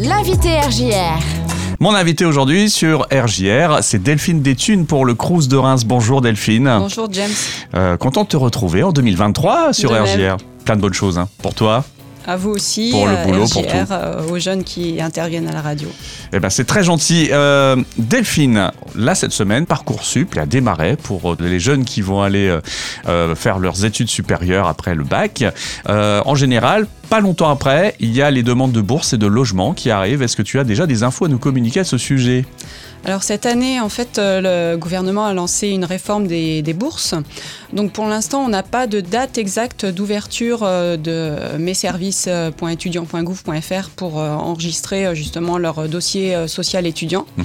L'invité RJR. Mon invité aujourd'hui sur RJR, c'est Delphine Déthune pour le Crous de Reims. Bonjour Delphine. Bonjour James. Euh, content de te retrouver en 2023 sur De même. RJR. Plein de bonnes choses hein. pour toi. À vous aussi, Pour le euh, boulot, pour tout. euh, aux jeunes qui interviennent à la radio. Eh ben, c'est très gentil. Euh, Delphine, là cette semaine, Parcoursup a démarré pour les jeunes qui vont aller euh, faire leurs études supérieures après le bac. Euh, en général, pas longtemps après, il y a les demandes de bourse et de logement qui arrivent. Est-ce que tu as déjà des infos à nous communiquer à ce sujet? Alors cette année, en fait, euh, le gouvernement a lancé une réforme des, des bourses. Donc pour l'instant, on n'a pas de date exacte d'ouverture euh, de messervices.étudiants.gouv.fr pour euh, enregistrer justement leur dossier social étudiant. Mhm.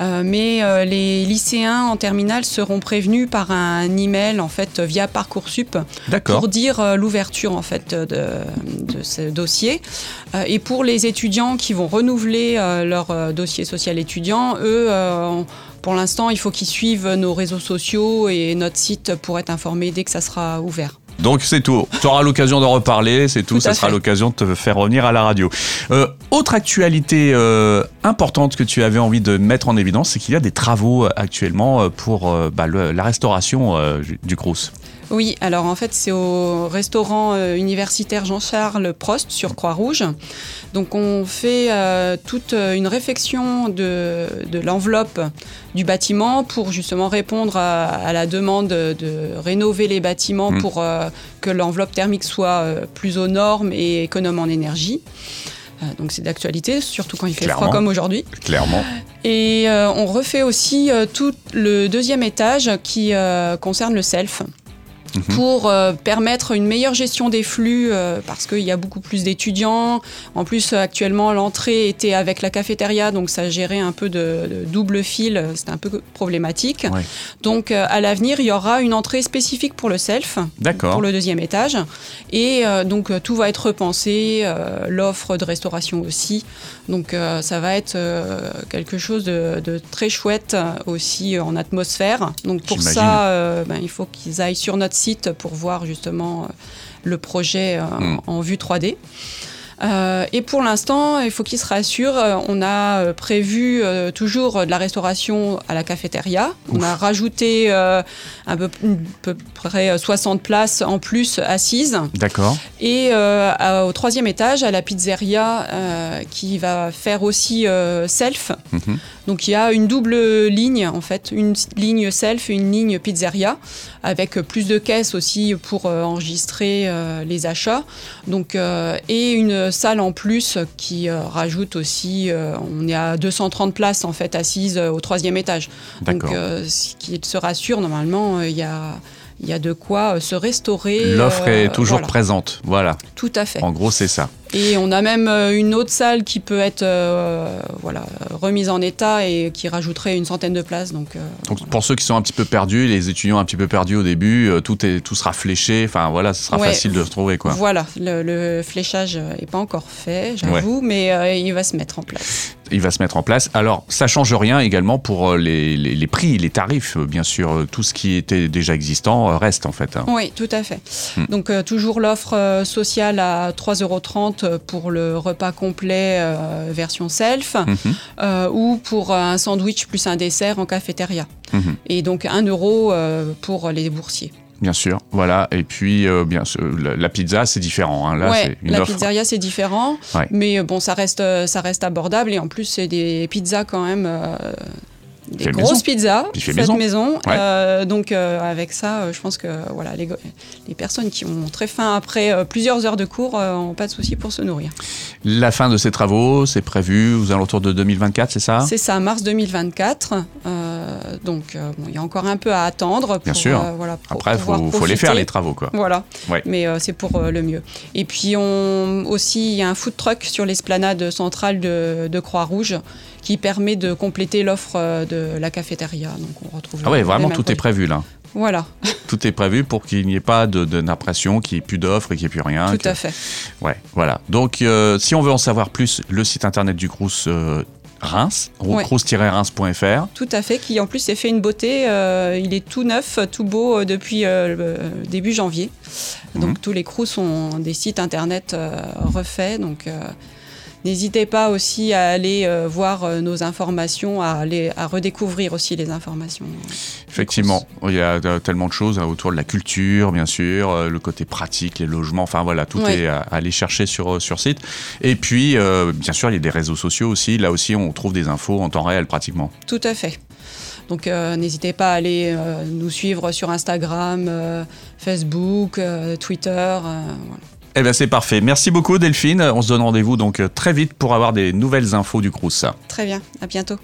Euh, mais les lycéens en terminale seront prévenus par un email en fait via Parcoursup pour dire l'ouverture en fait de, de ce dossier. Euh, et pour les étudiants qui vont renouveler euh, leur euh, dossier social étudiant, eux, pour l'instant, il faut qu'ils suivent nos réseaux sociaux et notre site pour être informés dès que ça sera ouvert. Donc c'est tout. Tu auras l'occasion d'en reparler, c'est tout. Tout ça sera l'occasion de te faire revenir à la radio. Euh, autre actualité euh, importante que tu avais envie de mettre en évidence, c'est qu'il y a des travaux euh, actuellement euh, pour euh, bah, le- la restauration euh, du Crous. Oui, alors en fait, c'est au restaurant universitaire Jean-Charles Prost sur Croix-Rouge. Donc on fait euh, toute une réfection de, de l'enveloppe du bâtiment pour justement répondre à, à la demande de rénover les bâtiments Mm. pour euh, que l'enveloppe thermique soit plus aux normes et économe en énergie. Euh, donc c'est d'actualité, surtout quand il fait Clairement. froid comme aujourd'hui. Clairement. Et euh, on refait aussi euh, tout le deuxième étage qui concerne le self. Mhm. Pour euh, permettre une meilleure gestion des flux, euh, parce qu'il y a beaucoup plus d'étudiants. En plus, euh, actuellement, l'entrée était avec la cafétéria, donc ça gérait un peu de, de double fil, c'était un peu problématique. Ouais. Donc, euh, à l'avenir, il y aura une entrée spécifique pour le self, pour le deuxième étage. Et donc, tout va être repensé, l'offre de restauration aussi. Donc, ça va être quelque chose de, de très chouette aussi en atmosphère. Donc, pour ça, ben, il faut qu'ils aillent sur notre site pour voir justement euh, le projet euh, Mm. en vue 3D. Euh, et pour l'instant, il faut qu'ils se rassurent. euh, On a euh, prévu euh, toujours de la restauration à la cafétéria. On a rajouté euh, un peu, à peu près euh, 60 places en plus assises. D'accord. Et à- au troisième étage, à la pizzeria, qui va faire aussi self. Mhm. Donc il y a une double ligne en fait, une ligne self et une ligne pizzeria, avec plus de caisses aussi pour enregistrer les achats. Donc et une salle en plus qui euh, rajoute aussi, euh, on est à 230 places en fait assises euh, au troisième étage. Donc euh, ce qui se rassure normalement, euh, il y a il y a de quoi euh, se restaurer. L'offre euh, est toujours voilà. présente. Voilà. Tout à fait. En gros, c'est ça. Et on a même euh, une autre salle qui peut être euh, voilà, remise en état et qui rajouterait une centaine de places. Donc, euh, Donc, voilà. pour ceux qui sont un petit peu perdus, les étudiants un petit peu perdus au début, euh, tout, est, tout sera fléché. Enfin, voilà, ce sera Ouais. facile de se trouver. Quoi. Voilà, le, le fléchage n'est pas encore fait, j'avoue, mais euh, il va se mettre en place. il va se mettre en place. Alors, ça change rien également pour les, les- les prix, les tarifs, bien sûr. Tout ce qui était déjà existant reste en fait. hein. Oui, tout à fait. Hmm. Donc toujours l'offre sociale à 3,30 euros pour le repas complet euh, version self Mhm. euh, ou pour un sandwich plus un dessert en cafétéria. Mhm. Et donc 1 euro euh, pour les boursiers. Bien sûr, voilà. Et puis, euh, bien sûr, la, la pizza, c'est différent. hein. Là, ouais, c'est une la offre. pizzeria c'est différent, Ouais. mais bon ça reste ça reste abordable et en plus c'est des pizzas quand même euh, des grosses maison. pizzas fait maison. Ouais. Euh, donc euh, avec ça euh, je pense que voilà les, les personnes qui ont très faim après plusieurs heures de cours euh, ont pas de souci pour se nourrir. La fin de ces travaux, c'est prévu aux alentours de 2024, c'est ça? C'est ça, mars 2024. Donc euh, bon, il y a encore un peu à attendre. Pour, Bien sûr. euh, voilà, pour Après, il faut, faut les faire, les travaux, quoi. Voilà, Ouais. mais euh, c'est pour le mieux. Et puis on, aussi, il y a un food truck sur l'esplanade centrale de, de Croix-Rouge qui permet de compléter l'offre de la cafétéria. Donc on retrouve Ah ouais, vraiment, tout est prévu, là. Voilà, Tout est prévu pour qu'il n'y ait pas de- de- d'impression, qu'il n'y ait plus d'offres et qu'il n'y ait plus rien. tout que- à fait. Ouais, voilà. Donc, euh, si on veut en savoir plus, le site internet du Crous euh, Reims, Ouais. crous-reims.fr. Tout à fait, qui en plus est fait une beauté. euh, il est tout neuf, tout beau euh, depuis euh, le début janvier. Donc Mhm. tous les crews sont des sites internet euh, refaits. Donc N'hésitez pas aussi à aller euh, voir euh, nos informations, à, aller, à redécouvrir aussi les informations. Effectivement, il y a tellement de choses hein, autour de la culture, bien sûr, le côté pratique, les logements, enfin voilà, tout est à aller chercher sur, sur site. Et puis, bien sûr, il y a des réseaux sociaux aussi. Là aussi, on trouve des infos en temps réel pratiquement. Tout à fait. Donc n'hésitez pas à aller nous suivre sur Instagram, Facebook, Twitter. Voilà. Eh bien, c'est parfait. Merci beaucoup, Delphine. On se donne rendez-vous donc très vite pour avoir des nouvelles infos du Crous. Très bien. À bientôt.